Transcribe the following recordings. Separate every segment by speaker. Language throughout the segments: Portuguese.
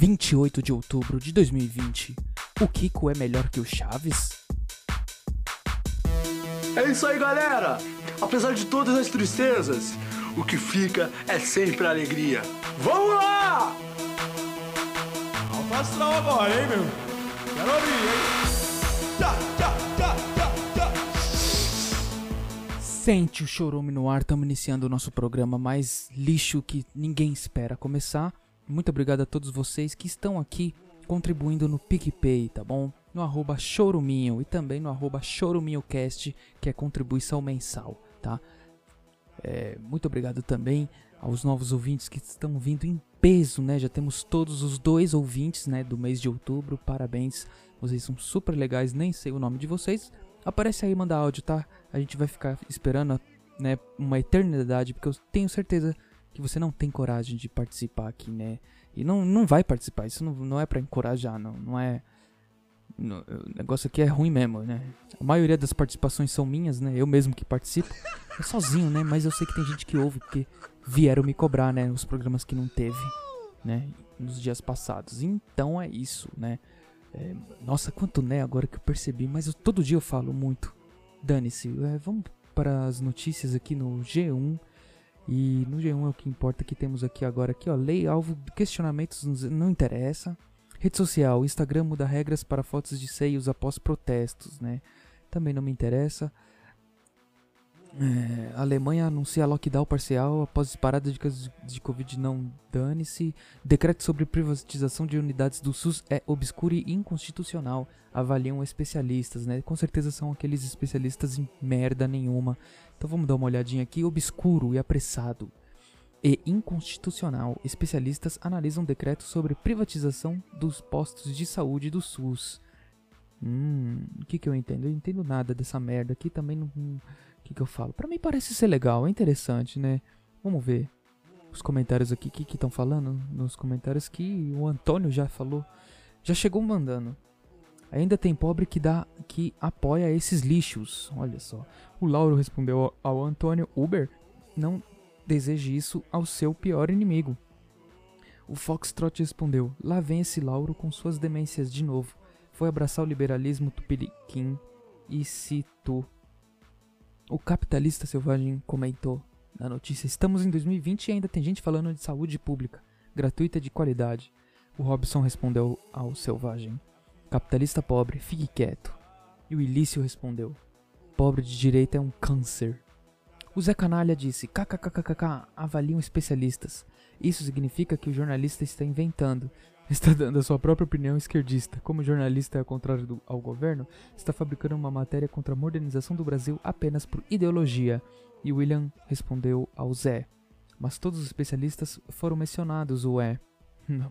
Speaker 1: 28 de outubro de 2020. O Kiko é melhor que o Chaves?
Speaker 2: É isso aí, galera! Apesar de todas as tristezas, o que fica é sempre a alegria. Vamos lá!
Speaker 3: Astral agora, hein, meu? Quero ouvir, hein? Tchá, tchá, tchá, tchá, tchá.
Speaker 1: Sente o chorume no ar, estamos iniciando o nosso programa mais lixo que ninguém espera começar. Muito obrigado a todos vocês que estão aqui contribuindo no PicPay, tá bom? No arroba choruminho e também no arroba choruminhocast, que é contribuição mensal, tá? É, muito obrigado também aos novos ouvintes que estão vindo em peso, né? Já temos todos os dois ouvintes, né, do mês de outubro. Parabéns, vocês são super legais. Nem sei o nome de vocês. Aparece aí, manda áudio, tá? A gente vai ficar esperando, né, uma eternidade, porque eu tenho certeza que você não tem coragem de participar aqui, né? E não, não vai participar. Isso não, não é para encorajar, não. Não é no- o negócio aqui é ruim mesmo, né? A maioria das participações são minhas, né? Eu mesmo que participo. É sozinho, né? Mas eu sei que tem gente que ouve porque vieram me cobrar, né? Os programas que não teve, né? Nos dias passados. Então é isso, né? É, nossa, quanto né agora que eu percebi. Mas eu- todo dia eu falo muito. Dane-se. É, vamos para as notícias aqui no G1. E no G1 é o que importa que temos aqui agora. Aqui, ó. Lei alvo questionamentos não interessa. Rede social, Instagram muda regras para fotos de seios após protestos, né? Também não me interessa. É, a Alemanha anuncia lockdown parcial após disparada de casos de- de Covid não dane-se. Decreto sobre privatização de unidades do SUS é obscuro e inconstitucional, avaliam especialistas, né? Com certeza são aqueles especialistas em merda nenhuma. Então vamos dar uma olhadinha aqui. Obscuro e apressado e inconstitucional. Especialistas analisam decreto sobre privatização dos postos de saúde do SUS. Hum, o que que eu entendo? Eu entendo nada dessa merda aqui também não. O que que eu falo? Pra mim parece ser legal, é interessante, né? Vamos ver os comentários aqui. O que estão falando? Nos comentários que o Antônio já falou. Já chegou mandando. Ainda tem pobre que dá que apoia esses lixos. Olha só. O Lauro respondeu ao Antônio Uber. Não deseje isso ao seu pior inimigo. O Foxtrot respondeu: Lá vem esse Lauro com suas demências de novo. Foi abraçar o liberalismo tupiniquim e citou. O capitalista selvagem comentou na notícia: Estamos em 2020 e ainda tem gente falando de saúde pública, gratuita e de qualidade. O Robson respondeu ao selvagem: Capitalista pobre, fique quieto. E o Ilício respondeu: Pobre de direita é um câncer. O Zé Canalha disse: kkkk, avaliam especialistas. Isso significa que o jornalista está inventando, está dando a sua própria opinião esquerdista. Como jornalista é ao contrário do, ao governo, está fabricando uma matéria contra a modernização do Brasil apenas por ideologia. E William respondeu ao Zé: Mas todos os especialistas foram mencionados, ué. Não,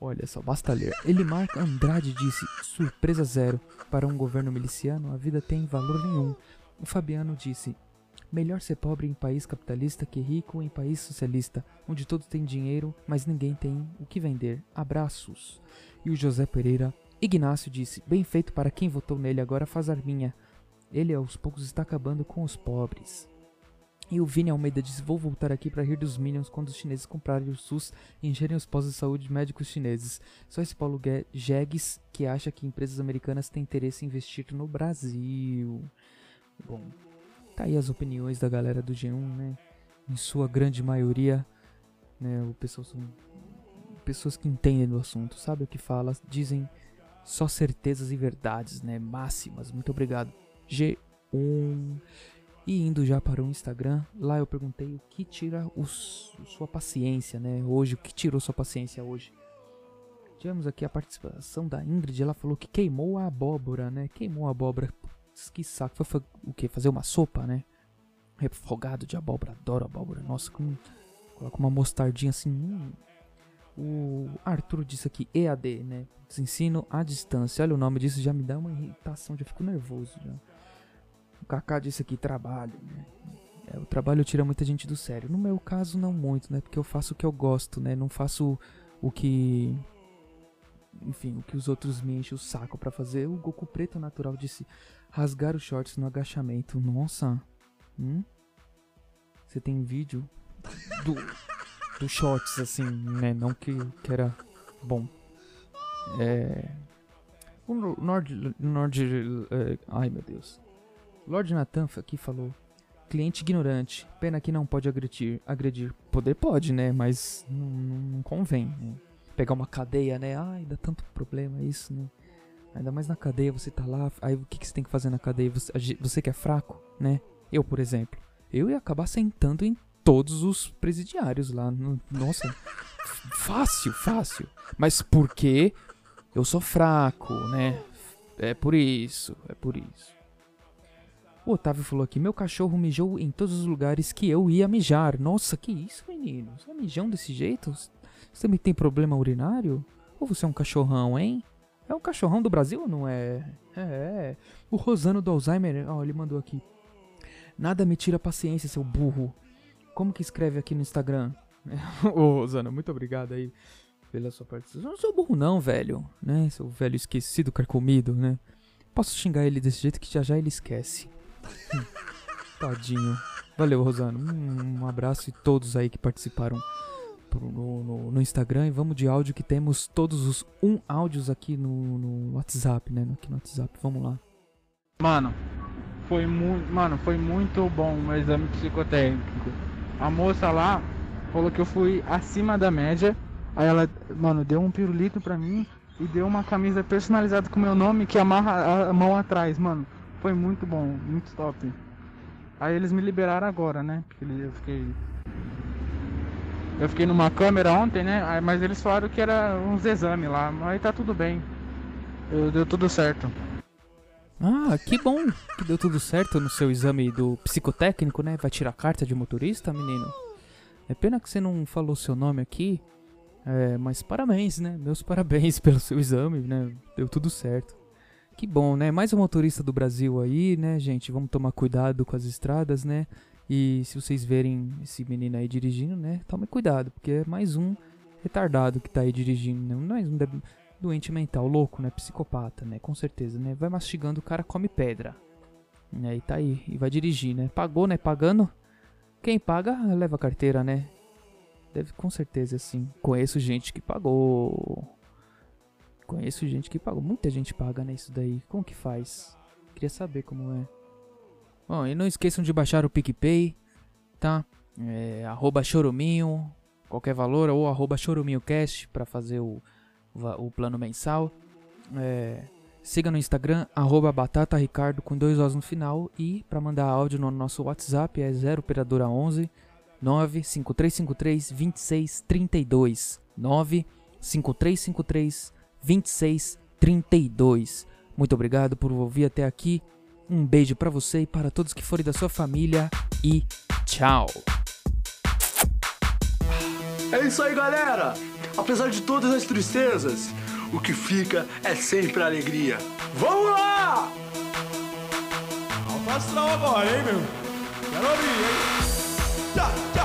Speaker 1: Olha só, basta ler. Elimar Andrade disse: surpresa zero. Para um governo miliciano, a vida tem valor nenhum. O Fabiano disse: Melhor ser pobre em país capitalista que rico em país socialista, onde todos têm dinheiro, mas ninguém tem o que vender. Abraços. E o José Pereira Ignácio disse: Bem feito para quem votou nele, agora faz arminha. Ele aos poucos está acabando com os pobres. E o Vini Almeida disse: Vou voltar aqui para rir dos Minions quando os chineses comprarem o SUS e encherem os postos de saúde de médicos chineses. Só esse Paulo Gue- Jegues que acha que empresas americanas têm interesse em investir no Brasil. Bom, tá aí as opiniões da galera do G1, né? Em sua grande maioria, né? O pessoal são pessoas que entendem do assunto, sabe o que fala, dizem só certezas e verdades, né? Máximas. Muito obrigado. G1. E indo já para o Instagram, lá eu perguntei o que tira o s- sua paciência, né? Hoje, o que tirou sua paciência hoje? Tivemos aqui a participação da Ingrid, ela falou que queimou a abóbora, né? Queimou a abóbora. Que saco. Foi, fa- o que? Fazer uma sopa, né? Refogado de abóbora, adoro abóbora. Nossa, com, coloca uma mostardinha assim. hum. O Arthur disse aqui EAD, né? Ensino à distância. Olha o nome disso, já me dá uma irritação, já fico nervoso já. O Kaká disse aqui trabalho, né? É, o trabalho tira muita gente do sério. No meu caso, não muito, né? Porque eu faço o que eu gosto, né? Não faço o que. Enfim, o que os outros me enchem o saco pra fazer. O Goku Preto Natural disse rasgar os shorts no agachamento. Nossa. Hum? Você tem vídeo do, do shorts, assim, né? Não que, que era Bom. É. O Lord. Lord é, ai meu Deus. Lord Nathan aqui falou. Cliente ignorante. Pena que não pode agredir. Agredir. Poder pode, né? Mas não, não convém. Né? Pegar uma cadeia, né? Ai, dá tanto problema isso, né? Ainda mais na cadeia, você tá lá. Aí o que, que você tem que fazer na cadeia? Você, você que é fraco, né? Eu, por exemplo. Eu ia acabar sentando em todos os presidiários lá. No, nossa. fácil, fácil. Mas porque eu sou fraco, né? É por isso, é por isso. O Otávio falou aqui: meu cachorro mijou em todos os lugares que eu ia mijar. Nossa, que isso, menino? Você é mijão desse jeito? Você também tem problema urinário? Ou você é um cachorrão, hein? É um cachorrão do Brasil ou não é? É, é. O Rosano do Alzheimer, ó, ele mandou aqui. Nada me tira a paciência, seu burro. Como que escreve aqui no Instagram? Ô, Rosana, muito obrigado aí pela sua participação. Eu não sou burro não, velho, né? Seu velho esquecido, carcomido, né? Posso xingar ele desse jeito que já já ele esquece. Tadinho. Valeu, Rosano. Um abraço e todos aí que participaram no, no, no, Instagram. E vamos de áudio que temos todos os um áudios aqui no, no WhatsApp, né? Aqui no WhatsApp. Vamos lá.
Speaker 4: Mano, foi muito, mano, foi muito bom o exame psicotécnico. A moça lá falou que eu fui acima da média Aí ela, mano, deu um pirulito pra mim e deu uma camisa personalizada com meu nome que amarra a mão atrás, mano. Foi muito bom, muito top. Aí eles me liberaram agora, né? Porque eu fiquei. Eu fiquei numa câmera ontem, né? Mas eles falaram que era uns exames lá. Aí tá tudo bem. Eu, deu tudo certo.
Speaker 1: Ah, que bom que deu tudo certo no seu exame do psicotécnico, né? Vai tirar carta de motorista, menino? É pena que você não falou seu nome aqui. É, mas parabéns, né? Meus parabéns pelo seu exame, né? Deu tudo certo. Que bom, né? Mais um motorista do Brasil aí, né, gente? Vamos tomar cuidado com as estradas, né? E se vocês verem esse menino aí dirigindo, né? Tome cuidado, porque é mais um retardado que tá aí dirigindo, né? Mais um doente mental, louco, né? Psicopata, né? Com certeza, né? Vai mastigando, o cara come pedra. Né? E tá aí, e vai dirigir, né? Pagou, né? Pagando. Quem paga, leva a carteira, né? Deve com certeza sim. Conheço gente que pagou. Conheço gente que pagou. Muita gente paga, né? Isso daí. Como que faz? Queria saber como é. Bom, e não esqueçam de baixar o PicPay, tá? É, arroba choruminho, qualquer valor, ou arroba choruminhocast para fazer o, o, plano mensal. É, siga no Instagram, arroba batataricardo com dois Os no final. E para mandar áudio no nosso WhatsApp é 0 operadora 11 95353 2632. 95353 2632. Muito obrigado por ouvir até aqui. Um beijo para você e para todos que forem da sua família e tchau.
Speaker 2: É isso aí, galera. Apesar de todas as tristezas, o que fica é sempre a alegria. Vamos lá!
Speaker 3: Alto agora, hein, meu? Quero abrir, hein? Tá.